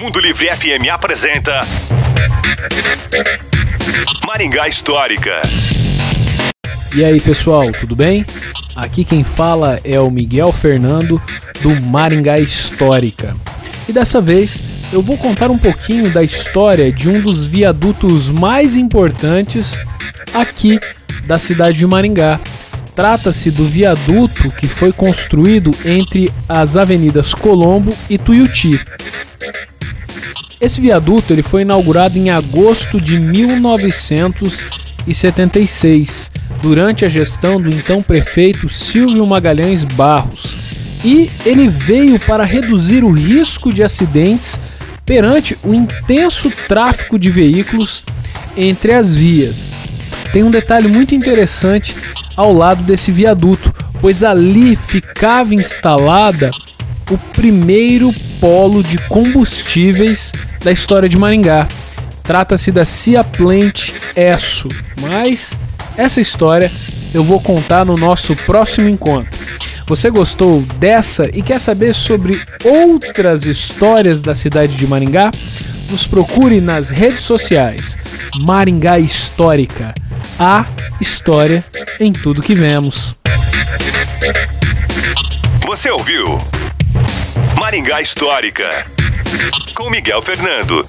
Mundo Livre FM apresenta Maringá Histórica. E aí pessoal, tudo bem? Aqui quem fala é o Miguel Fernando do Maringá Histórica. E dessa vez eu vou contar um pouquinho da história de um dos viadutos mais importantes aqui da cidade de Maringá. Trata-se do viaduto que foi construído entre as avenidas Colombo e Tuiuti. Esse viaduto ele foi inaugurado em agosto de 1976, durante a gestão do então prefeito Silvio Magalhães Barros. E ele veio para reduzir o risco de acidentes perante o intenso tráfego de veículos entre as vias. Tem um detalhe muito interessante ao lado desse viaduto, pois ali ficava instalada o primeiro polo de combustíveis da história de Maringá. Trata-se da Cia Plant Esso, mas essa história eu vou contar no nosso próximo encontro. Você gostou dessa e quer saber sobre outras histórias da cidade de Maringá? Nos procure nas redes sociais. Maringá Histórica. A história em tudo que vemos. Você ouviu Maringá Histórica com Miguel Fernando.